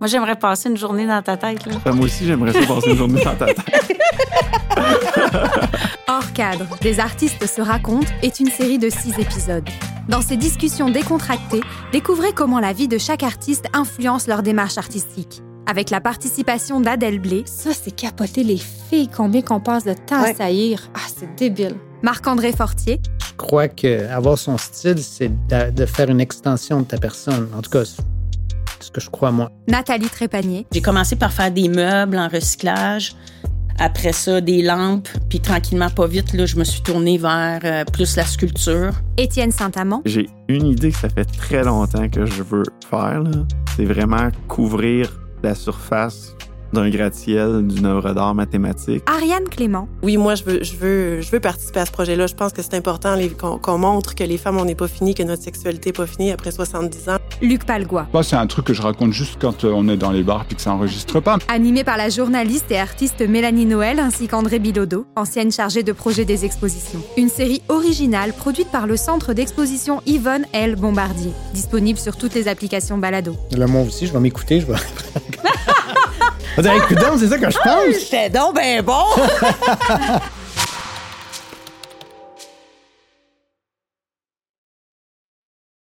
Moi, j'aimerais passer une journée dans ta tête. Là. Ben, moi aussi, j'aimerais ça passer une journée dans ta tête. Hors cadre, des artistes se racontent est une série de six épisodes. Dans ces discussions décontractées, découvrez comment la vie de chaque artiste influence leur démarche artistique. Avec la participation d'Adèle Blé, Ça, c'est capoter les filles, combien qu'on passe de temps Ouais. à saillir. Ah, c'est débile. Marc-André Fortier, Je crois qu'avoir son style, c'est de, faire une extension de ta personne. En tout cas, ce que je crois, moi. Nathalie Trépanier, J'ai commencé par faire des meubles en recyclage. Après ça, des lampes. Puis tranquillement, pas vite, là, je me suis tournée vers euh, plus la sculpture. Étienne Saint-Amand, J'ai une idée que ça fait très longtemps que je veux faire. C'est vraiment couvrir la surface d'un gratte-ciel d'une œuvre d'art mathématique. Ariane Clément, Oui, moi, je veux, je veux, je veux participer à ce projet-là. Je pense que c'est important qu'on montre que les femmes, on n'est pas fini, que notre sexualité n'est pas finie après 70 ans. Luc Palgois. Moi, c'est un truc que je raconte juste quand euh, on est dans les bars puis que ça enregistre pas. Animé par la journaliste et artiste Mélanie Noël ainsi qu'André Bilodeau, ancienne chargée de projet des expositions. Une série originale produite par le centre d'exposition Yvonne L. Bombardier. Disponible sur toutes les applications balado. Le mot aussi, je vais m'écouter, je vais. On dirait, c'est ça que je pense. J'étais donc ben bon!